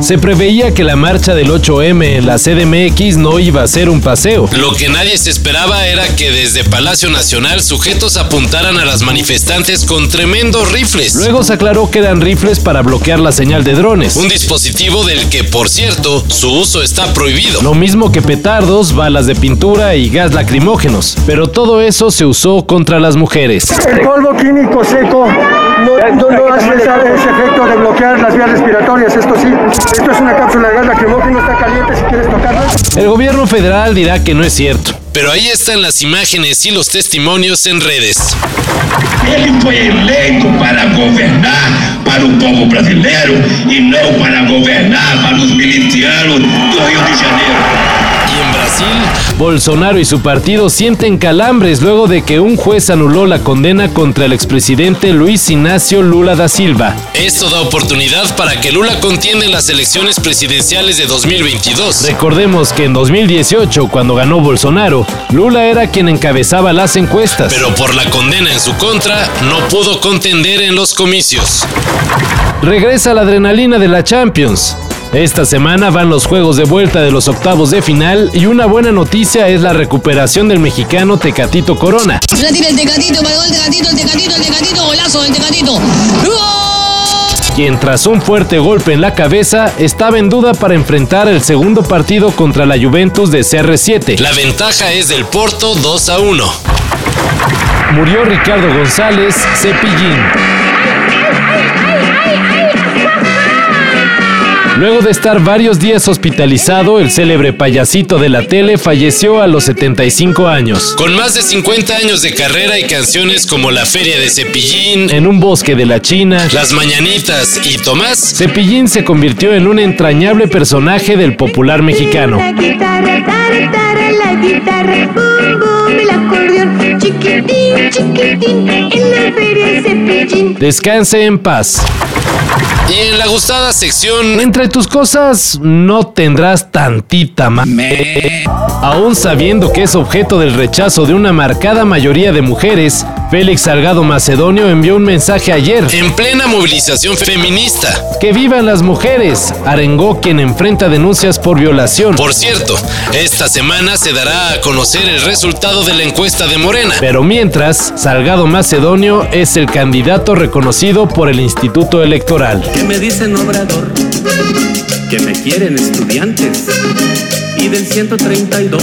Se preveía que la marcha del 8M en la CDMX no iba a ser un paseo. Lo que nadie se esperaba era que desde Palacio Nacional sujetos apuntaran a las manifestantes con tremendos rifles. Luego se aclaró que eran rifles para bloquear la señal de drones. Un dispositivo del que, por cierto, su uso está prohibido. Lo mismo que petardos, balas de pintura y gas lacrimógenos. Pero todo eso se usó contra las mujeres. El polvo químico seco no, no, no hace ese efecto de bloquear las vías respiratorias, esto sí. Esto es una cápsula de gas lacrimógeno, está caliente si quieres tocarla. El gobierno federal dirá que no es cierto. Pero ahí están las imágenes y los testimonios en redes. Ele foi eleito para governar para o povo brasileiro e não para governar para os milicianos do Rio de Janeiro. Bolsonaro y su partido sienten calambres luego de que un juez anuló la condena contra el expresidente Luis Ignacio Lula da Silva. esto da oportunidad para que Lula contienda en las elecciones presidenciales de 2022. Recordemos que en 2018, cuando ganó Bolsonaro, Lula era quien encabezaba las encuestas. Pero por la condena en su contra, no pudo contender en los comicios. Regresa la adrenalina de la Champions. Esta semana van los juegos de vuelta de los octavos de final y una buena noticia es la recuperación del mexicano Tecatito Corona. Ya tiene el tecatito, marcó el tecatito, el tecatito, el tecatito, golazo del tecatito. Quien tras un fuerte golpe en la cabeza estaba en duda para enfrentar el segundo partido contra la Juventus de CR7. La ventaja es del Porto 2 a 1. Murió Ricardo González Cepillín. Luego de estar varios días hospitalizado, el célebre payasito de la tele falleció a los 75 años. Con más de 50 años de carrera y canciones como La Feria de Cepillín, En un bosque de la China, Las Mañanitas y Tomás, Cepillín se convirtió en un entrañable personaje del popular mexicano. La guitarra, tar, tar, la guitarra, boom, boom, el acordeón, chiquitín, chiquitín, en la feria. Descanse en paz. y en la gustada sección Entre tus cosas no tendrás tantita más. Aún sabiendo que es objeto del rechazo de una marcada mayoría de mujeres, Félix Salgado Macedonio envió un mensaje ayer. en plena movilización feminista. Que vivan las mujeres, arengó quien enfrenta denuncias por violación. Por cierto, esta semana se dará a conocer el resultado de la encuesta de Morena. Pero mientras, Salgado Macedonio es el candidato reconocido por el Instituto Electoral. que me dicen obrador, que me quieren estudiantes y del 132.